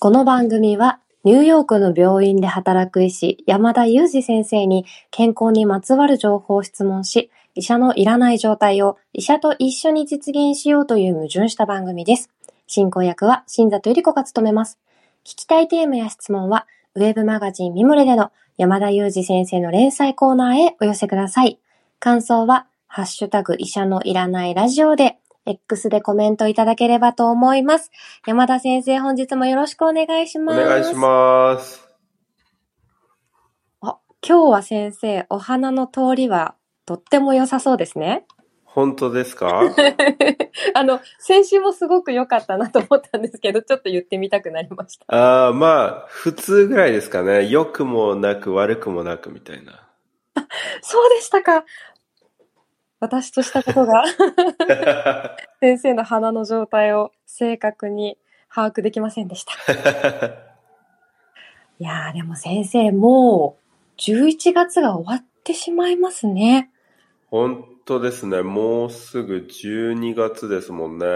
この番組は、ニューヨークの病院で働く医師、山田裕二先生に健康にまつわる情報を質問し、医者のいらない状態を医者と一緒に実現しようという矛盾した番組です。進行役は新里ゆり子が務めます。聞きたいテーマや質問は、ウェブマガジンミモレでの山田裕二先生の連載コーナーへお寄せください。感想は、ハッシュタグ医者のいらないラジオで、X でコメントいただければと思います。山田先生、本日もよろしくお願いしおます。願いします。あ、今日は先生、お花の通りはとっても良さそうですね。本当ですか？あの、先週もすごく良かったなと思ったんですけど、ちょっと言ってみたくなりました。ああ、まあ、普通ぐらいですかね。良くもなく悪くもなくみたいな。そうでしたか。私としたことが 先生の花の状態を正確に把握できませんでした。いやーでも先生、もう11月が終わってしまいますね。本当ですね。もうすぐ12月ですもんね。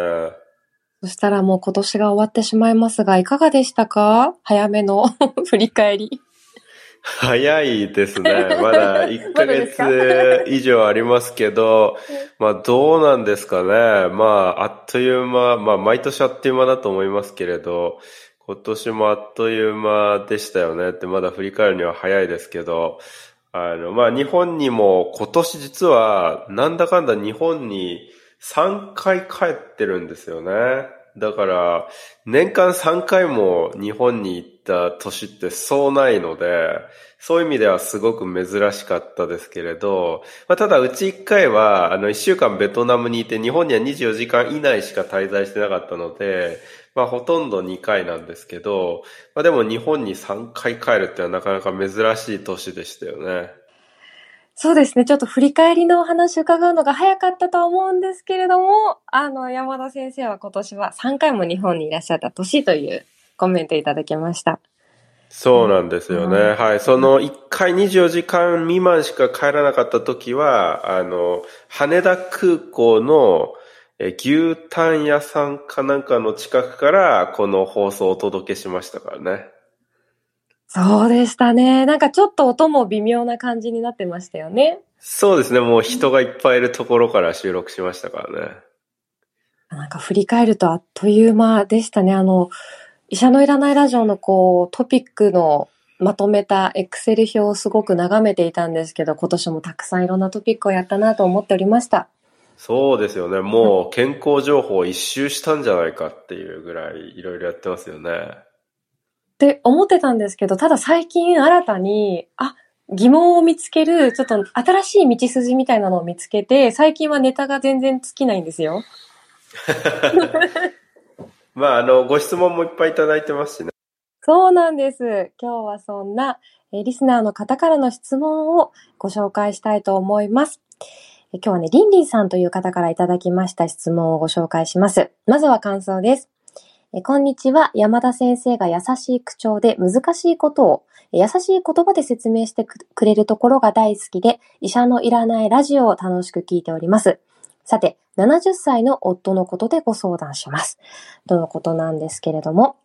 そしたらもう今年が終わってしまいますが、いかがでしたか？早めの 振り返り。早いですね。まだ1ヶ月以上ありますけど、まあどうなんですかね。まああっという間、まあ毎年あっという間だと思いますけれど、今年もあっという間でしたよねってまだ振り返るには早いですけど、あの、まあ日本にも今年実はなんだかんだ日本に3回帰ってるんですよね。だから、年間3回も日本に行った年ってそうないので、そういう意味ではすごく珍しかったですけれど、まあ、ただうち1回は、あの1週間ベトナムにいて、日本には24時間以内しか滞在してなかったので、まあほとんど2回なんですけど、まあでも日本に3回帰るってのはなかなか珍しい年でしたよね。そうですね。ちょっと振り返りのお話伺うのが早かったとは思うんですけれども、あの、山田先生は今年は3回も日本にいらっしゃった年というコメントいただきました。そうなんですよね。うんはい。その1回24時間未満しか帰らなかった時は、あの、羽田空港のえ牛タン屋さんかなんかの近くからこの放送をお届けしましたからね。そうでしたね。なんかちょっと音も微妙な感じになってましたよね。そうですね。もう人がいっぱいいるところから収録しましたからね。なんか振り返るとあっという間でしたね。あの、医者のいらないラジオのこう、トピックのまとめたエクセル表をすごく眺めていたんですけど、今年もたくさんいろんなトピックをやったなと思っておりました。そうですよね。もう健康情報一周したんじゃないかっていうぐらいいろいろやってますよね。って思ってたんですけど、ただ最近新たに、あ、疑問を見つける、ちょっと新しい道筋みたいなのを見つけて、最近はネタが全然尽きないんですよ。まあ、あの、ご質問もいっぱいいただいてますしね。そうなんです。今日はそんな、えリスナーの方からの質問をご紹介したいと思います。え今日はね、リンリンさんという方からいただきました質問をご紹介します。まずは感想です。えこんにちは。山田先生が優しい口調で難しいことを優しい言葉で説明してくれるところが大好きで、医者のいらないラジオを楽しく聞いております。さて、70歳の夫のことでご相談します。とのことなんですけれども、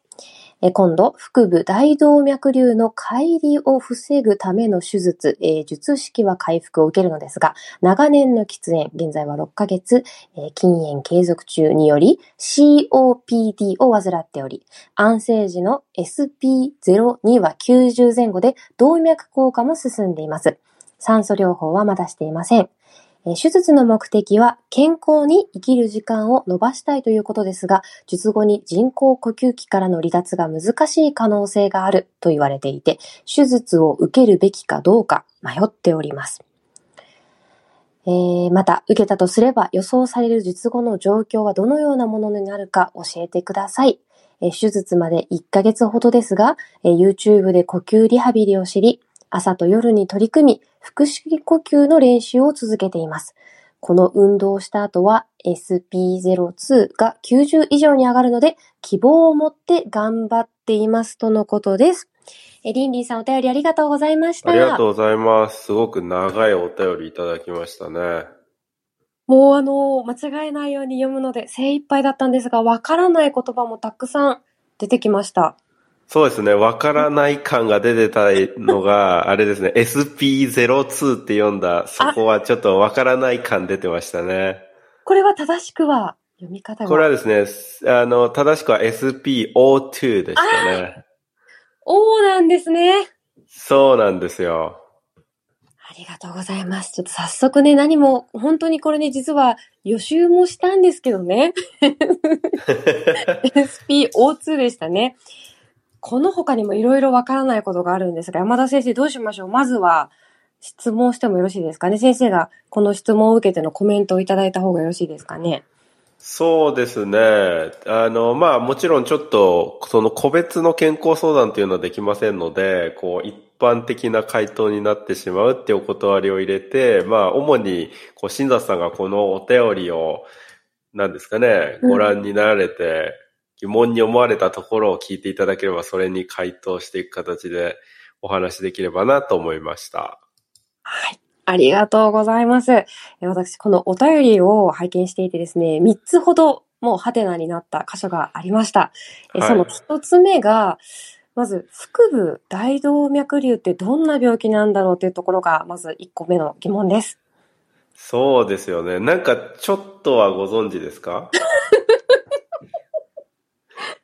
今度、腹部大動脈瘤の乖離を防ぐための手術、えー術式は回復を受けるのですが、長年の喫煙、現在は6ヶ月、えー禁煙継続中により COPD を患っており、安静時の SP02 は90前後で動脈硬化も進んでいます。酸素療法はまだしていません。手術の目的は健康に生きる時間を伸ばしたいということですが、術後に人工呼吸器からの離脱が難しい可能性があると言われていて、手術を受けるべきかどうか迷っております。えーまた、受けたとすれば予想される術後の状況はどのようなものになるか教えてください。えー手術まで1ヶ月ほどですが、えー YouTube で呼吸リハビリを知り、朝と夜に取り組み、腹式呼吸の練習を続けています。この運動をした後は SP02 が90以上に上がるので、希望を持って頑張っていますとのことです。え、リンリンさんお便りありがとうございました。ありがとうございます。すごく長いお便りいただきましたね。もうあの、間違えないように読むので精一杯だったんですが、わからない言葉もたくさん出てきました。そうですね。わからない感が出てたのが、あれですね。SP02 って読んだ、そこはちょっとわからない感出てましたね。これは正しくは読み方が。これはですね、あの、正しくは SPO2 でしたね。おーなんですね。そうなんですよ。ありがとうございます。ちょっと早速ね、何も、本当にこれね、実は予習もしたんですけどね。SPO2 でしたね。この他にもいろいろわからないことがあるんですが、山田先生どうしましょう？まずは、質問してもよろしいですかね？先生がこの質問を受けてのコメントをいただいた方がよろしいですかね？そうですね。あの、まあもちろんちょっと、その個別の健康相談というのはできませんので、こう一般的な回答になってしまうってお断りを入れて、まあ主に、こう、新里さんがこのお便りを、何ですかね、ご覧になられて、疑問に思われたところを聞いていただければ、それに回答していく形でお話できればなと思いました。はい。ありがとうございます。私、このお便りを拝見していてですね、3つほどもうハテナになった箇所がありました。はい、その1つ目が、まず、腹部大動脈瘤ってどんな病気なんだろうというところが、まず1個目の疑問です。そうですよね。なんか、ちょっとはご存知ですか？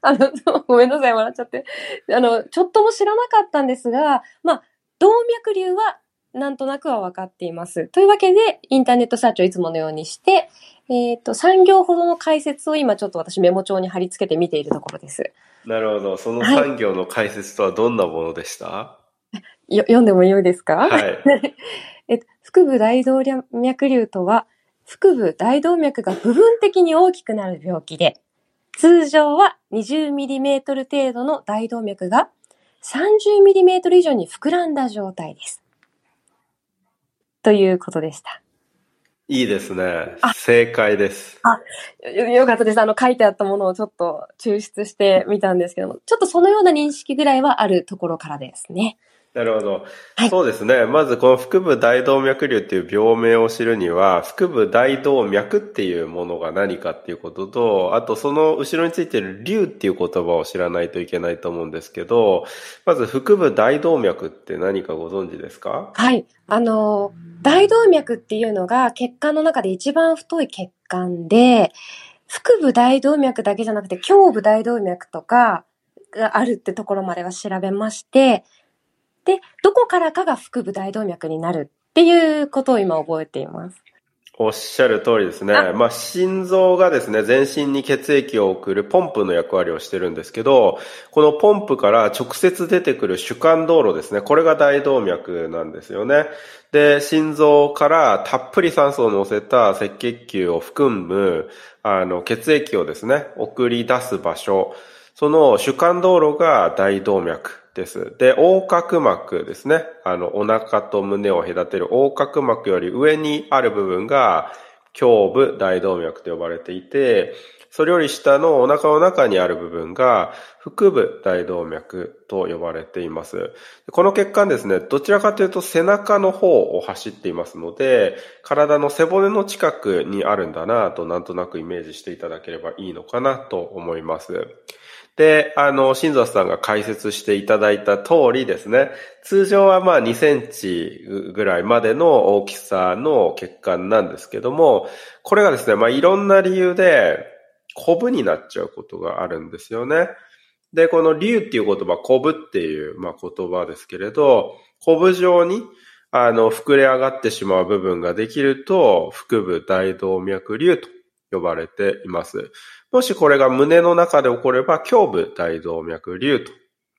あの、ごめんなさい、笑っちゃって。あの、ちょっとも知らなかったんですが、まあ、動脈瘤はなんとなくは分かっています。というわけで、インターネットサーチをいつものようにして、えっ、ー、と、3行ほどの解説を今ちょっと私メモ帳に貼り付けて見ているところです。なるほど。その3行の解説とはどんなものでした、はい、読んでもよいですか？はい。え腹部大動脈瘤とは、腹部大動脈が部分的に大きくなる病気で、通常は 20mm 程度の大動脈が 30mm 以上に膨らんだ状態です。ということでした。いいですね。正解です。あよ、よかったです。あの、書いてあったものをちょっと抽出してみたんですけども、ちょっとそのような認識ぐらいはあるところからですね。なるほど。はい、そうですね。まずこの腹部大動脈瘤っていう病名を知るには、腹部大動脈っていうものが何かっていうことと、あとその後ろについてる瘤っていう言葉を知らないといけないと思うんですけど、まず腹部大動脈って何かご存知ですか？はい。あの、大動脈っていうのが血管の中で一番太い血管で、腹部大動脈だけじゃなくて胸部大動脈とかがあるってところまでは調べまして、で、どこからかが腹部大動脈になるっていうことを今覚えています。おっしゃる通りですね。まあ、心臓がですね、全身に血液を送るポンプの役割をしてるんですけど、このポンプから直接出てくる主幹道路ですね。これが大動脈なんですよね。で、心臓からたっぷり酸素を乗せた赤血球を含む、あの、血液をですね、送り出す場所。その主幹道路が大動脈。です。で、横隔膜ですね。あの、お腹と胸を隔てる横隔膜より上にある部分が、胸部大動脈と呼ばれていて、それより下のお腹の中にある部分が、腹部大動脈と呼ばれています。この血管ですね、どちらかというと背中の方を走っていますので、体の背骨の近くにあるんだなとなんとなくイメージしていただければいいのかなと思います。で、あの、新座さんが解説していただいた通りですね、通常はまあ2センチぐらいまでの大きさの血管なんですけども、これがですね、まあいろんな理由で、コブになっちゃうことがあるんですよね。で、この竜っていう言葉、コブっていう、まあ、言葉ですけれど、コブ状に、あの、膨れ上がってしまう部分ができると、腹部大動脈瘤と呼ばれています。もしこれが胸の中で起これば、胸部大動脈瘤と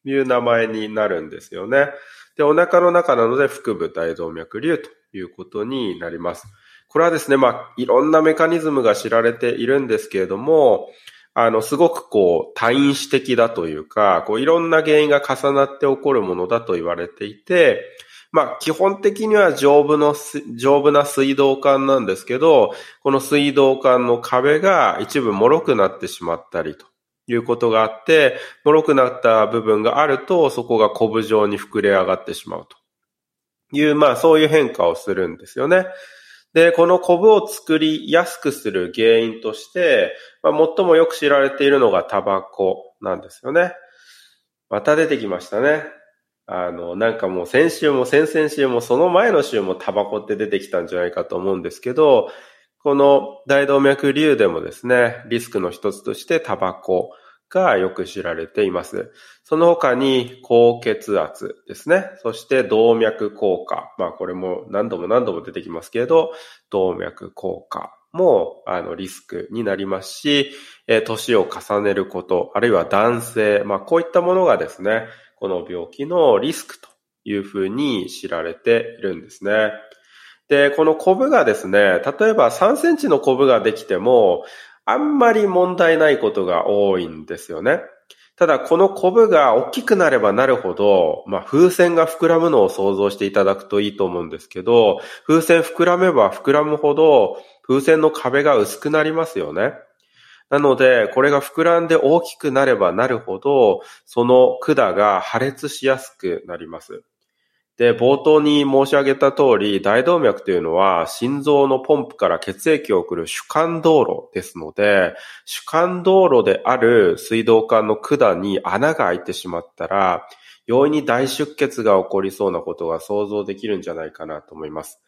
いう名前になるんですよね。で、お腹の中なので腹部大動脈瘤ということになります。これはですね、まあ、いろんなメカニズムが知られているんですけれども、あの、すごくこう、多因子的だというか、こう、いろんな原因が重なって起こるものだと言われていて、まあ、基本的には丈夫の、丈夫な水道管なんですけど、この水道管の壁が一部脆くなってしまったりということがあって、脆くなった部分があると、そこがコブ状に膨れ上がってしまうという、まあ、そういう変化をするんですよね。で、このコブを作りやすくする原因として、まあ、最もよく知られているのがタバコなんですよね。また出てきましたね。あの、なんかもう先週も先々週もその前の週もタバコって出てきたんじゃないかと思うんですけど、この大動脈瘤でもですね、リスクの一つとしてタバコがよく知られています。その他に高血圧ですね。そして動脈硬化。まあこれも何度も何度も出てきますけれど、動脈硬化もあのリスクになりますし、え年を重ねること、あるいは男性、まあこういったものがですね、この病気のリスクというふうに知られているんですね。で、このコブがですね、例えば3センチのコブができても、あんまり問題ないことが多いんですよね。ただ、このコブが大きくなればなるほど、まあ、風船が膨らむのを想像していただくといいと思うんですけど、風船膨らめば膨らむほど、風船の壁が薄くなりますよね。なので、これが膨らんで大きくなればなるほど、その管が破裂しやすくなります。で、冒頭に申し上げた通り、大動脈というのは心臓のポンプから血液を送る主幹道路ですので、主幹道路である水道管の管に穴が開いてしまったら、容易に大出血が起こりそうなことが想像できるんじゃないかなと思います。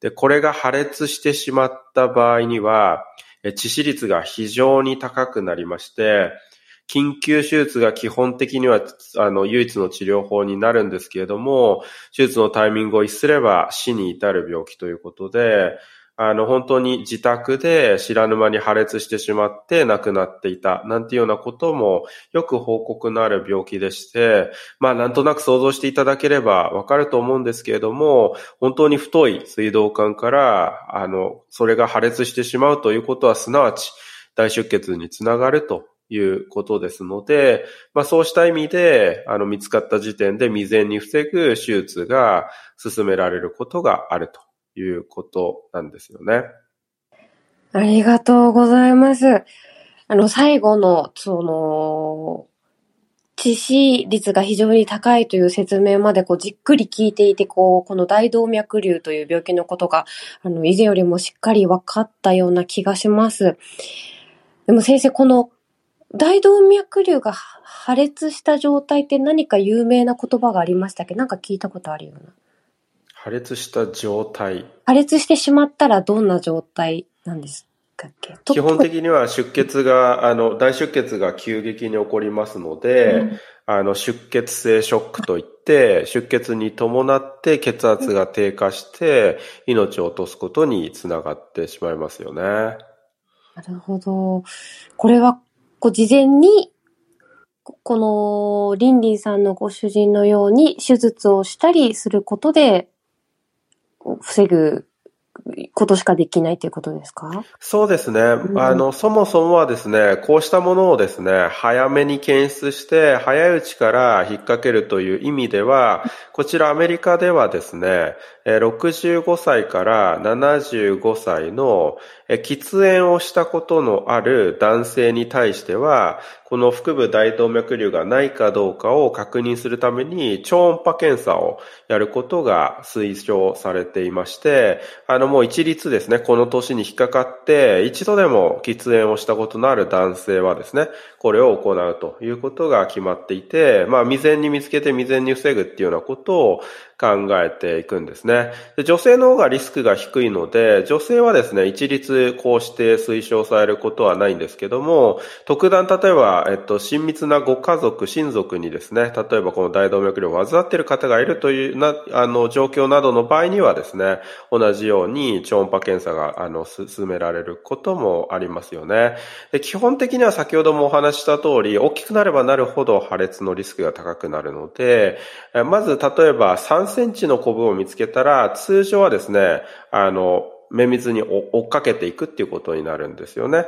で、これが破裂してしまった場合には、致死率が非常に高くなりまして、緊急手術が基本的には、あの、唯一の治療法になるんですけれども、手術のタイミングを逸すれば死に至る病気ということで、あの、本当に自宅で知らぬ間に破裂してしまって亡くなっていた、なんていうようなこともよく報告のある病気でして、まあ、なんとなく想像していただければわかると思うんですけれども、本当に太い水道管から、あの、それが破裂してしまうということは、すなわち大出血につながるということですので、まあそうした意味で、あの見つかった時点で未然に防ぐ手術が進められることがあると。いうことなんですよね。ありがとうございます。あの最後の、その、致死率が非常に高いという説明までこうじっくり聞いていて、こう、この大動脈瘤という病気のことが、あの、以前よりもしっかり分かったような気がします。でも先生、この大動脈瘤が破裂した状態って何か有名な言葉がありましたっけ？なんか聞いたことあるような。破裂した状態。破裂してしまったらどんな状態なんですかっけ？基本的には出血が、あの、大出血が急激に起こりますので、うん、あの、出血性ショックといって、出血に伴って血圧が低下して、命を落とすことにつながってしまいますよね。なるほど。これはこう事前に、この、リンリンさんのご主人のように手術をしたりすることで、防ぐことしかできないということですか？そうですね。うん、あの、そもそもはですね、こうしたものをですね、早めに検出して、早いうちから引っ掛けるという意味では、こちらアメリカではですね、65歳から75歳の喫煙をしたことのある男性に対しては、この腹部大動脈瘤がないかどうかを確認するために超音波検査をやることが推奨されていまして、あのもう一律ですね、この年に引っかかって一度でも喫煙をしたことのある男性はですね、これを行うということが決まっていて、まあ未然に見つけて未然に防ぐっていうようなことを考えていくんですね。で女性の方がリスクが低いので、女性はですね、一律こうして推奨されることはないんですけども、特段例えば、えっと、親密なご家族、親族にですね、例えばこの大動脈瘤を患っている方がいるというな、あの、状況などの場合にはですね、同じように超音波検査が、あの、進められることもありますよね。で基本的には先ほどもお話した通り、大きくなればなるほど破裂のリスクが高くなるので、まず例えば3センチのコブを見つけたら、ら通常はですね、あの、綿密に追っかけていくっていうことになるんですよね。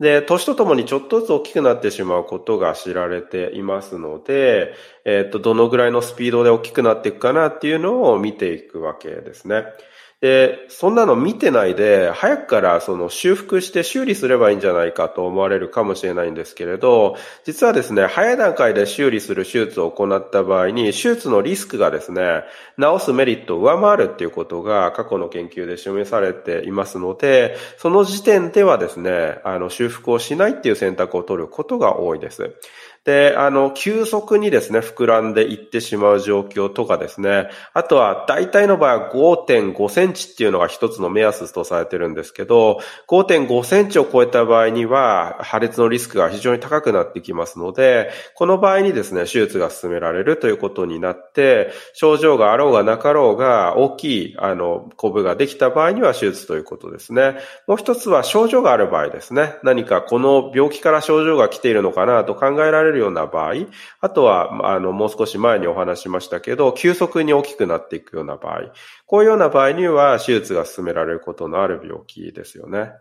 で、年とともにちょっとずつ大きくなってしまうことが知られていますので、えっ、と、どのぐらいのスピードで大きくなっていくかなっていうのを見ていくわけですね。で、そんなの見てないで、早くからその修復して修理すればいいんじゃないかと思われるかもしれないんですけれど、実はですね、早い段階で修理する手術を行った場合に、手術のリスクがですね、治すメリットを上回るっていうことが過去の研究で示されていますので、その時点ではですね、あの、修復をしないっていう選択を取ることが多いです。で、あの、急速にですね、膨らんでいってしまう状況とかですね、あとは大体の場合は5.5センチっていうのが一つの目安とされてるんですけど、5.5センチを超えた場合には破裂のリスクが非常に高くなってきますので、この場合にですね、手術が進められるということになって、症状があろうがなかろうが大きい、あの、コブができた場合には手術ということですね。もう一つは症状がある場合ですね。何かこの病気から症状が来ているのかなと考えられるような場合、あとは、あの、もう少し前にお話しましたけど、急速に大きくなっていくような場合、こういうような場合には手術が進められることのある病気ですよね。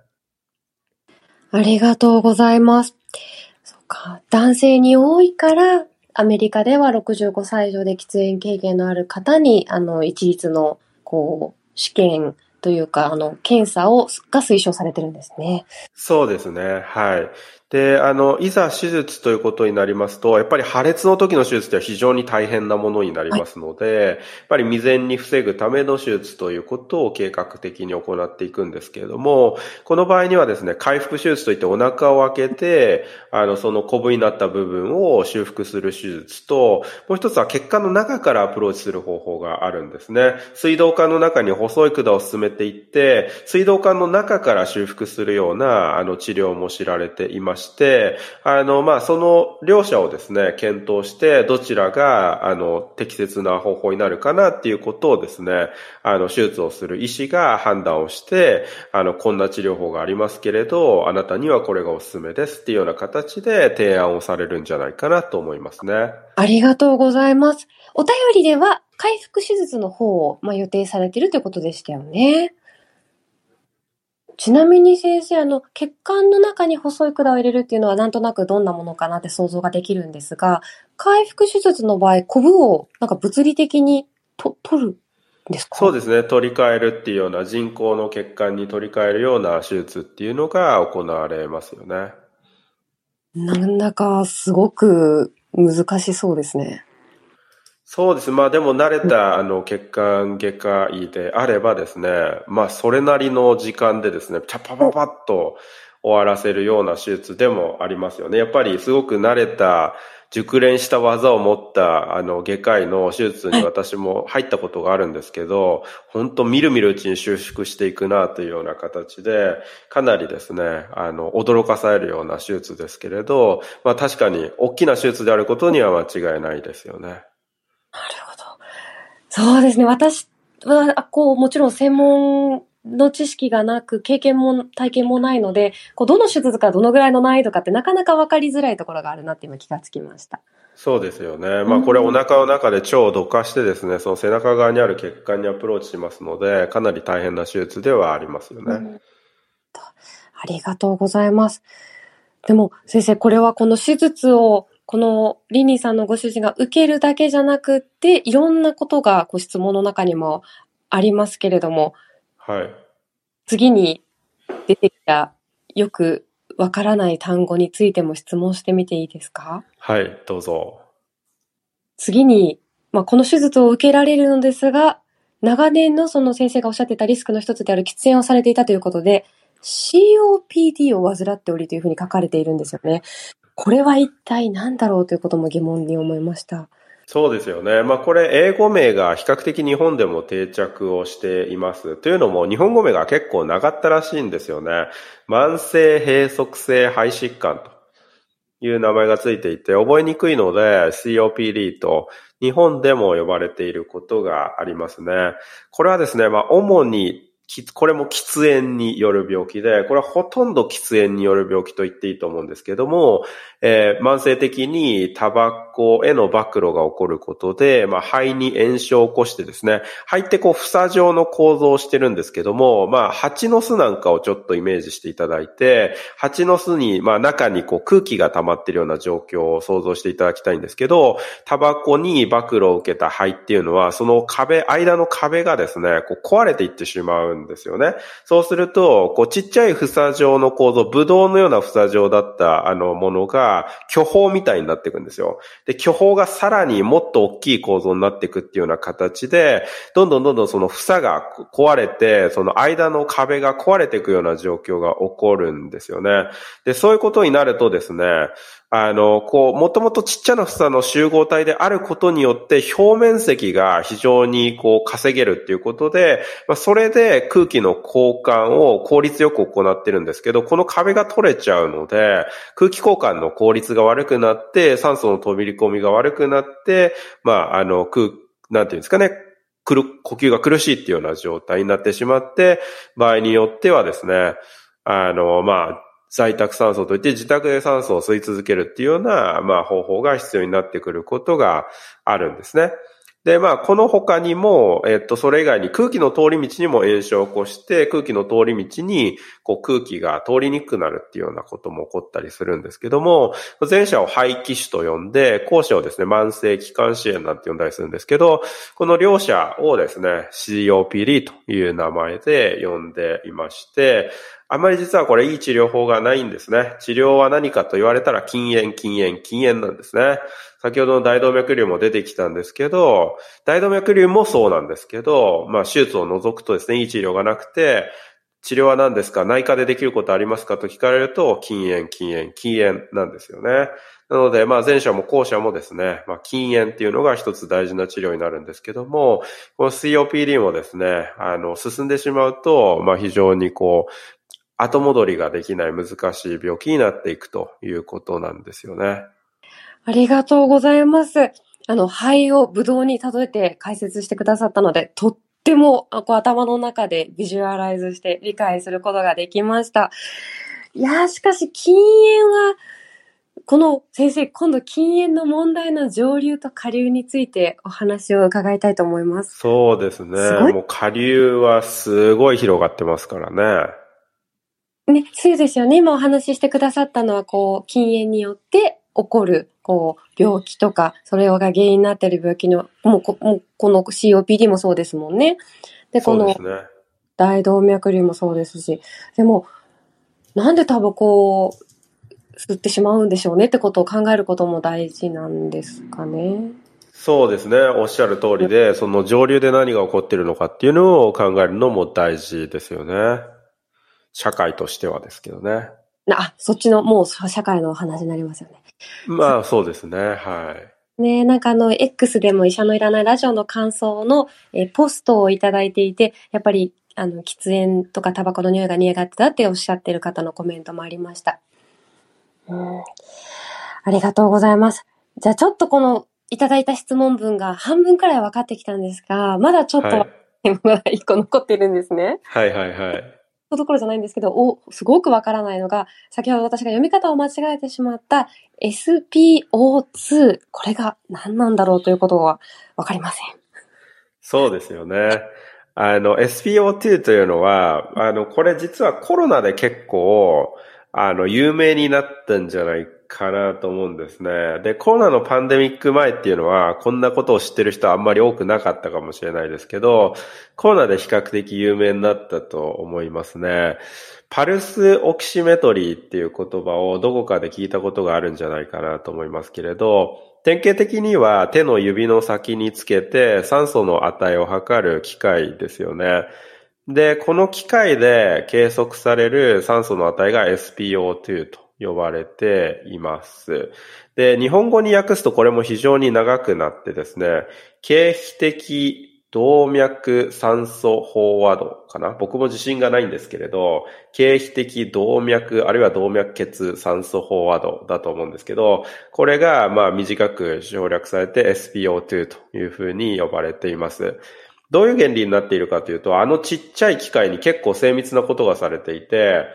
ありがとうございます。そうか。男性に多いから、アメリカでは65歳以上で喫煙経験のある方に、あの、一律の、こう、試験というか、あの、検査を、が推奨されてるんですね。そうですね。はい。で、あの、いざ手術ということになりますと、やっぱり破裂の時の手術って非常に大変なものになりますので、はい、やっぱり未然に防ぐための手術ということを計画的に行っていくんですけれども、この場合にはですね、回復手術といってお腹を開けて、あの、そのコブになった部分を修復する手術と、もう一つは血管の中からアプローチする方法があるんですね。水道管の中に細い管を進めていって、水道管の中から修復するような、あの、治療も知られていまして、あの、まあ、その両者をですね、検討して、どちらが、あの、適切な方法になるかなっていうことをですね、あの、手術をする医師が判断をして、あの、こんな治療法がありますけれど、あなたにはこれがおすすめですっていうような形で提案をされるんじゃないかなと思いますね。ありがとうございます。お便りでは、回復手術の方を、まあ、予定されているということでしたよね。ちなみに先生、あの、血管の中に細い管を入れるっていうのはなんとなくどんなものかなって想像ができるんですが、回復手術の場合、コブをなんか物理的にと取るんですか？そうですね。取り替えるっていうような人工の血管に取り替えるような手術っていうのが行われますよね。なんだかすごく難しそうですね。そうです。まあでも慣れたあの血管外科医であればですね、まあそれなりの時間でですね、チャパパパッと終わらせるような手術でもありますよね。やっぱりすごく慣れた熟練した技を持ったあの外科医の手術に私も入ったことがあるんですけど、本当みるみるうちに収縮していくなというような形で、かなりですね、あの、驚かされるような手術ですけれど、まあ確かに大きな手術であることには間違いないですよね。そうですね。私は、こう、もちろん専門の知識がなく、経験も体験もないので、こうどの手術かどのぐらいの難易度かってなかなか分かりづらいところがあるなって今気がつきました。そうですよね。まあこれお腹の中で腸をどかしてですね、その背中側にある血管にアプローチしますので、かなり大変な手術ではありますよね。うん、ありがとうございます。でも先生、これはこの手術をこのリニーさんのご主人が受けるだけじゃなくて、いろんなことがご質問の中にもありますけれども、はい。次に出てきたよくわからない単語についても質問してみていいですか？はい、どうぞ。次に、まあ、この手術を受けられるのですが、長年のその先生がおっしゃってたリスクの一つである喫煙をされていたということで、COPD を患っておりというふうに書かれているんですよね。これは一体何だろうということも疑問に思いました。そうですよね。まあこれ英語名が比較的日本でも定着をしています。というのも日本語名が結構長ったらしいんですよね。慢性閉塞性肺疾患という名前がついていて覚えにくいので COPD と日本でも呼ばれていることがありますね。これはですね、まあ主にこれも喫煙による病気で、これはほとんど喫煙による病気と言っていいと思うんですけども、えー、慢性的にタバコへの暴露が起こることで、まあ、肺に炎症を起こしてですね、肺ってこう、房状の構造をしてるんですけども、まあ、蜂の巣なんかをちょっとイメージしていただいて、蜂の巣に、まあ、中にこう、空気が溜まってるような状況を想像していただきたいんですけど、タバコに暴露を受けた肺っていうのは、その壁、間の壁がですね、こう、壊れていってしまうんですよね。そうすると、こう、ちっちゃい房状の構造、ブドウのような房状だった、あの、ものが、巨峰みたいになっていくんですよ。で、巨峰がさらにもっと大きい構造になっていくっていうような形で、どんどんどんどんその房が壊れて、その間の壁が壊れていくような状況が起こるんですよね。で、そういうことになるとですね、あの、こう、もともとちっちゃな房の集合体であることによって、表面積が非常にこう稼げるっていうことで、まあ、それで空気の交換を効率よく行ってるんですけど、この壁が取れちゃうので、空気交換の効率が悪くなって、酸素の飛び込みが悪くなって、まあ、あの、空、なんていうんですかね、くる呼吸が苦しいっていうような状態になってしまって、場合によってはですね、あの、まあ、在宅酸素といって自宅で酸素を吸い続けるっていうような、まあ、方法が必要になってくることがあるんですね。で、まあ、この他にも、えっと、それ以外に空気の通り道にも炎症を起こして、空気の通り道に、こう、空気が通りにくくなるっていうようなことも起こったりするんですけども、前者を肺気腫と呼んで、後者をですね、慢性気管支炎なんて呼んだりするんですけど、この両者をですね、COPD という名前で呼んでいまして、あまり実はこれいい治療法がないんですね。治療は何かと言われたら禁煙、禁煙、禁煙なんですね。先ほどの大動脈瘤も出てきたんですけど、大動脈瘤もそうなんですけど、まあ手術を除くとですね、いい治療がなくて、治療は何ですか？内科でできることありますかと聞かれると、禁煙、禁煙、禁煙なんですよね。なので、まあ前者も後者もですね、まあ禁煙っていうのが一つ大事な治療になるんですけども、この COPD もですね、あの、進んでしまうと、まあ非常にこう、後戻りができない難しい病気になっていくということなんですよね。ありがとうございます。あの、肺をブドウに例えて解説してくださったので、とってもこう頭の中でビジュアライズして理解することができました。いやしかし禁煙は、この先生、今度禁煙の問題の上流と下流についてお話を伺いたいと思います。そうですね。もう下流はすごい広がってますからね。ね、そうですよね。今お話ししてくださったのは、こう、禁煙によって起こる、こう、病気とか、それが原因になっている病気の、もうこ、もうこの COPD もそうですもんね。で、この、大動脈瘤もそうですし、でも、なんでタバコを吸ってしまうんでしょうねってことを考えることも大事なんですかね。そうですね。おっしゃる通りで、その上流で何が起こっているのかっていうのを考えるのも大事ですよね。社会としてはですけどね。あ、そっちの、もう社会の話になりますよね。まあ、そうですね。はい。ねなんかあの、X でも医者のいらないラジオの感想の、えポストをいただいていて、やっぱり、あの、喫煙とかタバコの匂いが苦手だっておっしゃってる方のコメントもありました。うん。ありがとうございます。じゃあちょっとこの、いただいた質問文が半分くらい分かってきたんですが、まだちょっと、はい、まだ一個残ってるんですね。はいはいはい。ところじゃないんですけど、お、すごくわからないのが、先ほど私が読み方を間違えてしまった SPO2。これが何なんだろうということはわかりません。そうですよね。あの、SPO2 というのは、あの、これ実はコロナで結構、あの、有名になったんじゃないかなと思うんですね。で、コロナのパンデミック前っていうのは、こんなことを知ってる人はあんまり多くなかったかもしれないですけど、コロナで比較的有名になったと思いますね。パルスオキシメトリーっていう言葉をどこかで聞いたことがあるんじゃないかなと思いますけれど、典型的には手の指の先につけて酸素の値を測る機械ですよね。で、この機械で計測される酸素の値が SPO2 と呼ばれています。で、日本語に訳すとこれも非常に長くなってですね、経皮的動脈酸素飽和度かな？僕も自信がないんですけれど、経皮的動脈、あるいは動脈血酸素飽和度だと思うんですけど、これがまあ短く省略されて SPO2 というふうに呼ばれています。どういう原理になっているかというと、あのちっちゃい機械に結構精密なことがされていて、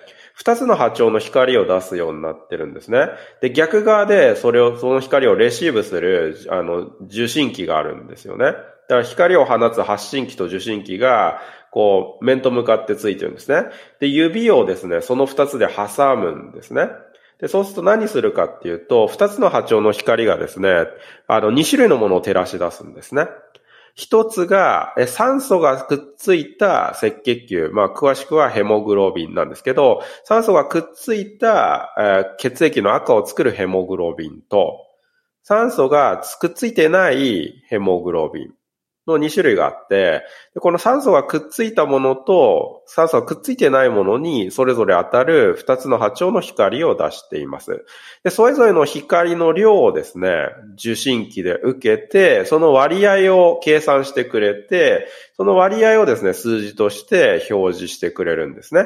二つの波長の光を出すようになってるんですね。で、逆側でそれを、その光をレシーブする、あの、受信機があるんですよね。だから光を放つ発信機と受信機が、こう、面と向かってついてるんですね。で、指をですね、その二つで挟むんですね。で、そうすると何するかっていうと、二つの波長の光がですね、あの、二種類のものを照らし出すんですね。一つが、酸素がくっついた赤血球。まあ、詳しくはヘモグロビンなんですけど、酸素がくっついた、血液の赤を作るヘモグロビンと、酸素がくっついてないヘモグロビンの2種類があって、この酸素がくっついたものと酸素がくっついてないものにそれぞれ当たる2つの波長の光を出しています。で、それぞれの光の量をですね、受信機で受けて、その割合を計算してくれて、その割合をですね、数字として表示してくれるんですね。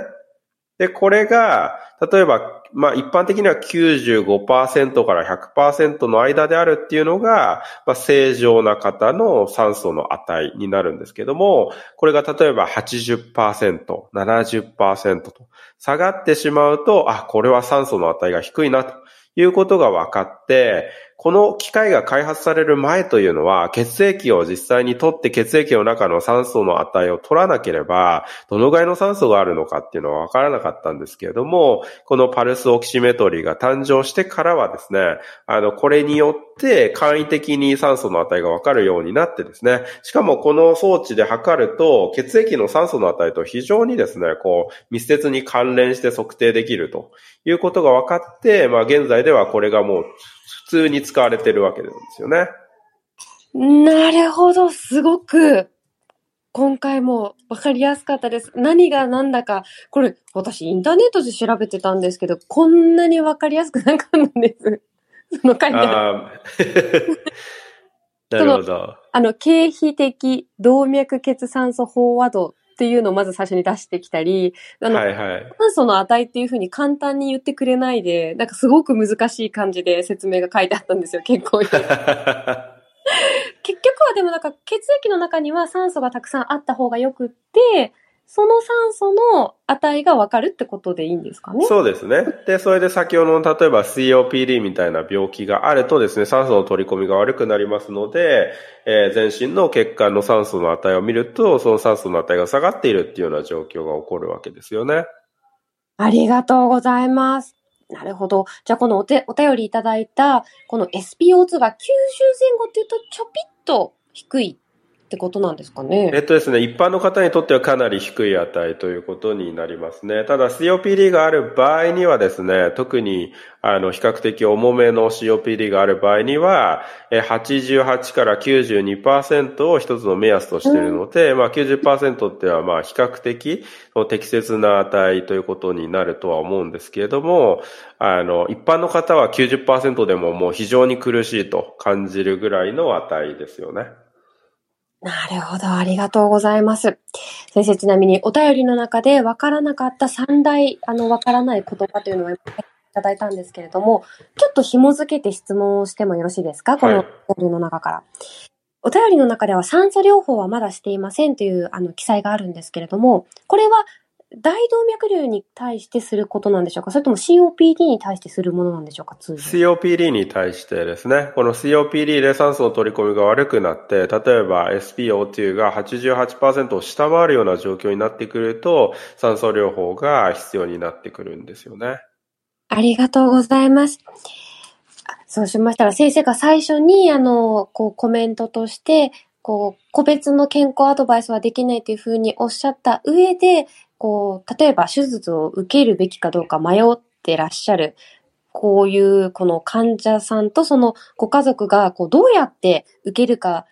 で、これが、例えば、まあ一般的には95%から100%の間であるっていうのが、まあ正常な方の酸素の値になるんですけども、これが例えば80%、70%と下がってしまうと、あ、これは酸素の値が低いなということが分かって、この機械が開発される前というのは、血液を実際に取って血液の中の酸素の値を取らなければ、どのぐらいの酸素があるのかっていうのはわからなかったんですけれども、このパルスオキシメトリーが誕生してからはですね、あの、これによって簡易的に酸素の値がわかるようになってですね、しかもこの装置で測ると、血液の酸素の値と非常にですね、こう、密接に関連して測定できるということが分かって、まあ現在ではこれがもう通に使われてるわけなんですよね。なるほど、すごく、今回も分かりやすかったです。何が何だか、これ、私インターネットで調べてたんですけど、こんなに分かりやすくなかったんです。その書いてある。なるほど。あの、経費的動脈血酸素飽和度っていうのをまず最初に出してきたり、あの、はいはい、酸素の値っていうふうに簡単に言ってくれないで、なんかすごく難しい感じで説明が書いてあったんですよ、結構。結局はでもなんか血液の中には酸素がたくさんあった方がよくって、その酸素の値がわかるってことでいいんですかね？そうですね。で、それで先ほどの例えば COPD みたいな病気があるとですね、酸素の取り込みが悪くなりますので、えー、全身の血管の酸素の値を見ると、その酸素の値が下がっているっていうような状況が起こるわけですよね。ありがとうございます。なるほど。じゃあこのおてお便りいただいた、この SPO2 が90前後っていうとちょぴっと低いってことなんですかね。えっとですね、一般の方にとってはかなり低い値ということになりますね。ただ COPD がある場合にはですね、特にあの比較的重めの COPD がある場合には、88から92%を一つの目安としているので、うん、まあ90%ってはまあ比較的適切な値ということになるとは思うんですけれども、あの、一般の方は90%でももう非常に苦しいと感じるぐらいの値ですよね。なるほど。ありがとうございます。先生、ちなみにお便りの中で分からなかった三大、あの、分からない言葉というのをいただいたんですけれども、ちょっと紐付けて質問をしてもよろしいですか？このお便りの中から。はい、お便りの中では酸素療法はまだしていませんというあの記載があるんですけれども、これは大動脈瘤に対してすることなんでしょうか？それとも COPD に対してするものなんでしょうか ?COPD に対してですね。この COPD で酸素の取り込みが悪くなって、例えば SPO2 が88%を下回るような状況になってくると、酸素療法が必要になってくるんですよね。ありがとうございます。そうしましたら、先生が最初に、あの、こう、コメントとして、こう、個別の健康アドバイスはできないというふうにおっしゃった上で、こう、例えば手術を受けるべきかどうか迷ってらっしゃる、こういうこの患者さんとそのご家族がこうどうやって受けるか、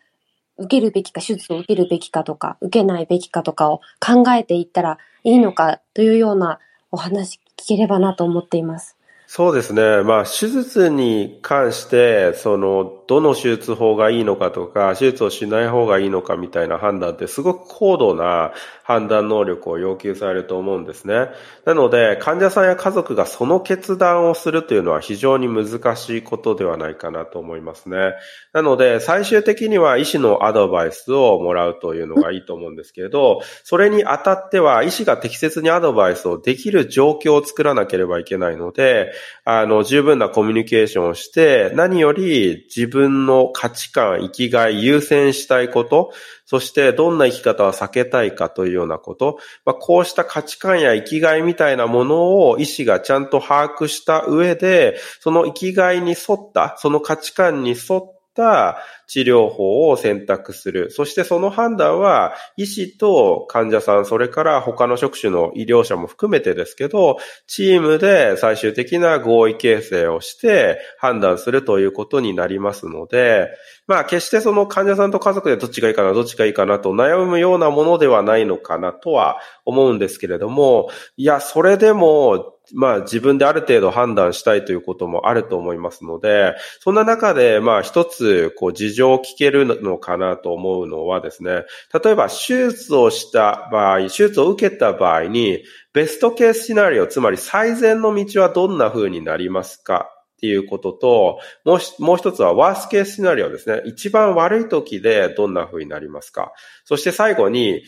受けるべきか、手術を受けるべきかとか、受けないべきかとかを考えていったらいいのかというようなお話聞ければなと思っています。そうですね。まあ、手術に関して、その、どの手術法がいいのかとか、手術をしない方がいいのかみたいな判断ってすごく高度な判断能力を要求されると思うんですね。なので、患者さんや家族がその決断をするというのは非常に難しいことではないかなと思いますね。なので、最終的には医師のアドバイスをもらうというのがいいと思うんですけれど、それにあたっては医師が適切にアドバイスをできる状況を作らなければいけないので、あの、十分なコミュニケーションをして、何より自分の価値観、生きがい、優先したいこと、そしてどんな生き方は避けたいかというようなこと、まあ、こうした価値観や生きがいみたいなものを医師がちゃんと把握した上で、その生きがいに沿った、その価値観に沿ったった治療法を選択する。そしてその判断は医師と患者さん、それから他の職種の医療者も含めてですけど、チームで最終的な合意形成をして判断するということになりますので、まあ決してその患者さんと家族でどっちがいいかな、どっちがいいかなと悩むようなものではないのかなとは思うんですけれども、いや、それでもまあ自分である程度判断したいということもあると思いますので、そんな中でまあ一つこう事情を聞けるのかなと思うのはですね、例えば手術をした場合、手術を受けた場合に、ベストケースシナリオ、つまり最善の道はどんな風になりますか？っていうことと、もう一つはワースケースシナリオですね。一番悪い時でどんな風になりますか？そして最後に、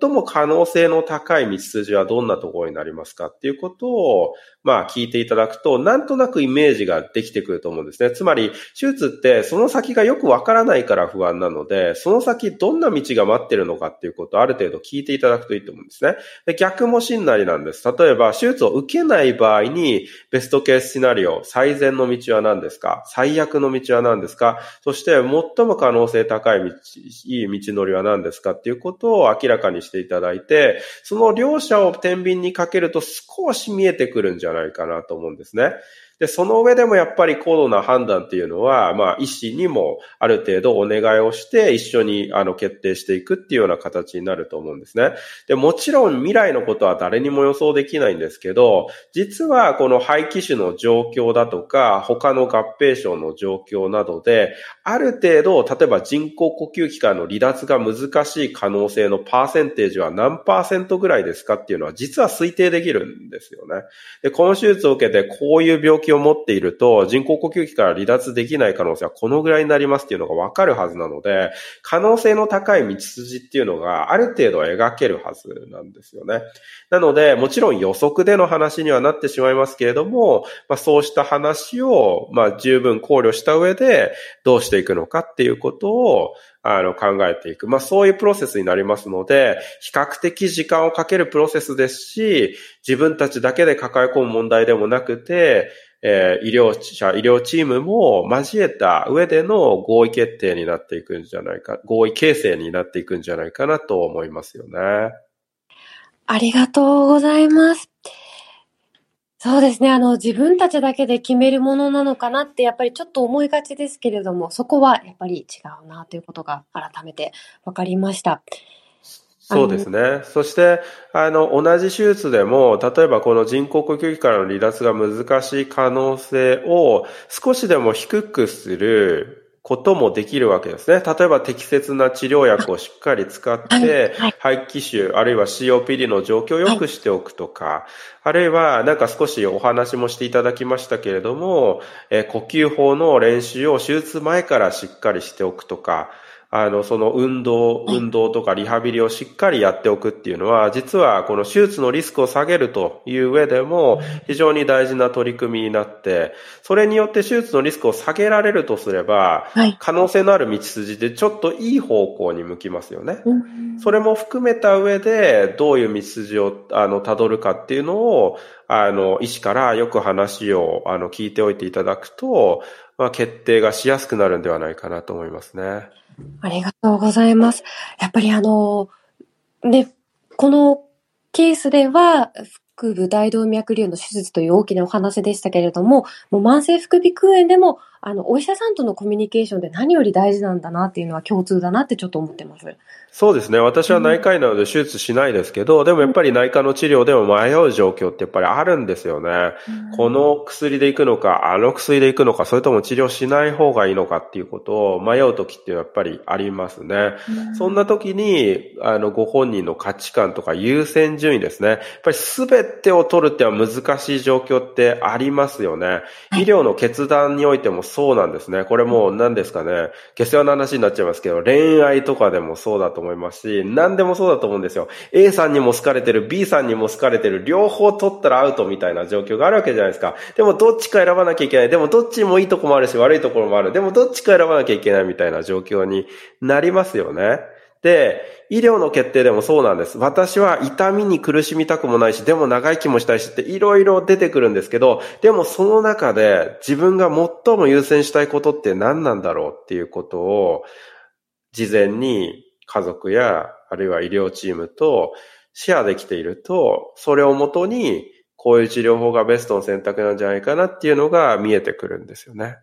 最も可能性の高い道筋はどんなところになりますか？っていうことを、まあ聞いていただくと、なんとなくイメージができてくると思うんですね。つまり、手術ってその先がよくわからないから不安なので、その先どんな道が待ってるのかっていうことをある程度聞いていただくといいと思うんですね。で逆もしんなりなんです。例えば、手術を受けない場合に、ベストケースシナリオ、最善の道は何ですか？最悪の道は何ですか？そして、最も可能性高い道、いい道のりは何ですかっていうことを明らかにしていただいて、その両者を天秤にかけると少し見えてくるんじゃないないかなと思うんですね。で、その上でもやっぱり高度な判断っていうのは、まあ、医師にもある程度お願いをして一緒にあの決定していくっていうような形になると思うんですね。で、もちろん未来のことは誰にも予想できないんですけど、実はこの肺気種の状況だとか、他の合併症の状況などで、ある程度、例えば人工呼吸器官の離脱が難しい可能性のパーセンテージは何パーセントぐらいですかっていうのは実は推定できるんですよね。で、この手術を受けてこういう病気気を持っていると、人工呼吸器から離脱できない可能性はこのぐらいになりますっていうのがわかるはずなので、可能性の高い道筋っていうのがある程度描けるはずなんですよね。なので、もちろん予測での話にはなってしまいますけれども、まあ、そうした話を、まあ、十分考慮した上で、どうしていくのかっていうことを、あの、考えていく。まあ、そういうプロセスになりますので、比較的時間をかけるプロセスですし、自分たちだけで抱え込む問題でもなくて、えー、医療者、医療チームも交えた上での合意決定になっていくんじゃないか、合意形成になっていくんじゃないかなと思いますよね。ありがとうございます。そうですね。あの、自分たちだけで決めるものなのかなって、やっぱりちょっと思いがちですけれども、そこはやっぱり違うなということが改めて分かりました。そうですね。そして、あの、同じ手術でも、例えばこの人工呼吸器からの離脱が難しい可能性を少しでも低くすることもできるわけですね。例えば適切な治療薬をしっかり使って、肺気腫、あるいは COPD の状況を良くしておくとか、あるいはなんか少しお話もしていただきましたけれども、え呼吸法の練習を手術前からしっかりしておくとか、あの、その運動、運動とかリハビリをしっかりやっておくっていうのは、実はこの手術のリスクを下げるという上でも、非常に大事な取り組みになって、それによって手術のリスクを下げられるとすれば、可能性のある道筋でちょっといい方向に向きますよね。それも含めた上で、どういう道筋を、あの、辿るかっていうのを、あの、医師からよく話を、あの、聞いておいていただくと、まあ、決定がしやすくなるんではないかなと思いますね。ありがとうございます。やっぱりあの、ね、このケースでは、腹部大動脈瘤の手術という大きなお話でしたけれども、もう慢性副鼻腔炎でも、あの、お医者さんとのコミュニケーションで何より大事なんだなっていうのは共通だなってちょっと思ってます。そうですね。私は内科医なので手術しないですけど、うん、でもやっぱり内科の治療でも迷う状況ってやっぱりあるんですよね。うん、この薬で行くのか、あの薬で行くのか、それとも治療しない方がいいのかっていうことを迷う時ってやっぱりありますね。うん、そんな時に、あの、ご本人の価値観とか優先順位ですね。やっぱり全てを取るっては難しい状況ってありますよね。医療の決断においてもそうなんですね。これもう何ですかね。下世話な話になっちゃいますけど、恋愛とかでもそうだと思いますし、何でもそうだと思うんですよ。A さんにも好かれてる、B さんにも好かれてる、両方取ったらアウトみたいな状況があるわけじゃないですか。でもどっちか選ばなきゃいけない。でもどっちもいいとこもあるし、悪いところもある。でもどっちか選ばなきゃいけないみたいな状況になりますよね。で、医療の決定でもそうなんです。私は痛みに苦しみたくもないし、でも長生きもしたいしっていろいろ出てくるんですけど、でもその中で自分が最も優先したいことって何なんだろうっていうことを、事前に家族や、あるいは医療チームとシェアできていると、それをもとに、こういう治療法がベストの選択なんじゃないかなっていうのが見えてくるんですよね。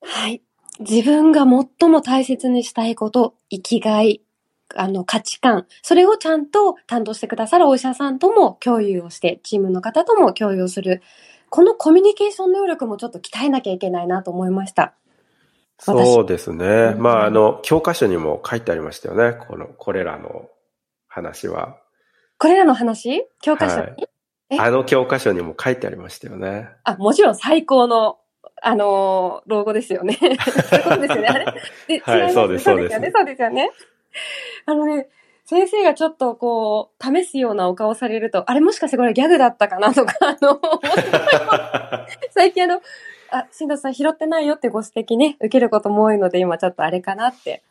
はい。自分が最も大切にしたいこと、生きがい、あの、価値観、それをちゃんと担当してくださるお医者さんとも共有をして、チームの方とも共有する。このコミュニケーション能力もちょっと鍛えなきゃいけないなと思いました。そうですね。まあ、あの、教科書にも書いてありましたよね。この、これらの話は。これらの話？教科書に、はい、あの教科書にも書いてありましたよね。あ、もちろん最高の、あのー、老後ですよね。そういうことですよね。あれ？ではい、そうです、そうです。そうですよね。あのね、先生がちょっとこう、試すようなお顔されると、あれもしかしてこれギャグだったかなとか、あの、最近あの、あ、新藤さん拾ってないよってご指摘ね、受けることも多いので、今ちょっとあれかなって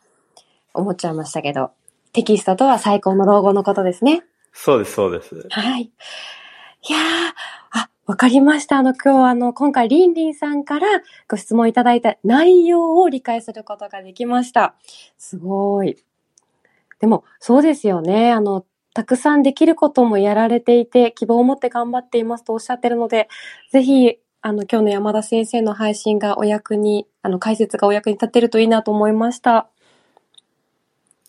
思っちゃいましたけど、テキストとは最高の老後のことですね。そうです、そうです。はい。いやー、あ、わかりました。あの、今日あの、今回、リンリンさんからご質問いただいた内容を理解することができました。すごい。でも、そうですよね。あの、たくさんできることもやられていて、希望を持って頑張っていますとおっしゃってるので、ぜひ、あの、今日の山田先生の配信がお役に、あの、解説がお役に立てるといいなと思いました。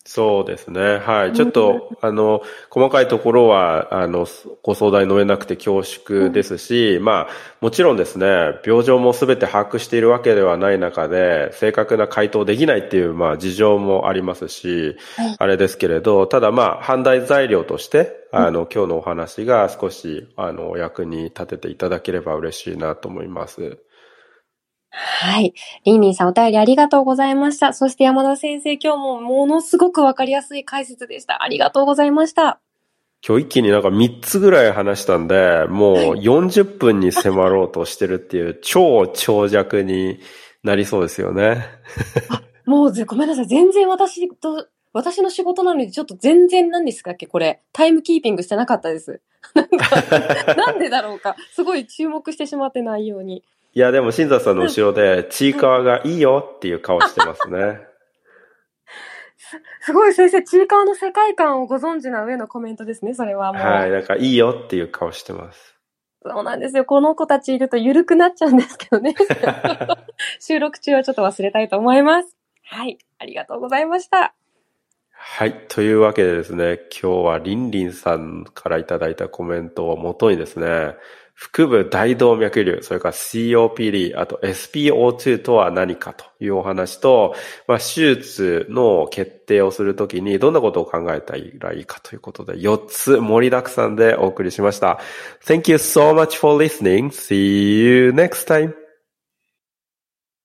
そうですね。はい。ちょっと、あの、細かいところは、あの、ご相談に乗れなくて恐縮ですし、うん、まあ、もちろんですね、病状もすべて把握しているわけではない中で、正確な回答できないっていう、まあ、事情もありますし、はい、あれですけれど、ただまあ、判断材料として、あの、今日のお話が少し、あの、お役に立てていただければ嬉しいなと思います。はい。リンリンさんお便りありがとうございました。そして山田先生、今日もものすごくわかりやすい解説でした。ありがとうございました。今日一気になんか3つぐらい話したんで、もう40分に迫ろうとしてるっていう 超長尺になりそうですよね。あ、もうごめんなさい。全然私と、私の仕事なのにちょっと全然何ですかっけこれ。タイムキーピングしてなかったです。なんか、なんでだろうか。すごい注目してしまってないように。いや、でも、新座さんの後ろで、ちいかわがいいよっていう顔してますね。す すごい先生、ちいかわの世界観をご存知な上のコメントですね、それはもう。はい、なんかいいよっていう顔してます。そうなんですよ。この子たちいると緩くなっちゃうんですけどね。収録中はちょっと忘れたいと思います。はい。ありがとうございました。はい。というわけでですね、今日はりんりんさんからいただいたコメントをもとにですね、腹部大動脈瘤、それから COPD、あと SPO2 とは何かというお話と、まあ、手術の決定をするときにどんなことを考えたらいいかということで、4つ盛りだくさんでお送りしました。Thank you so much for listening. See you next time.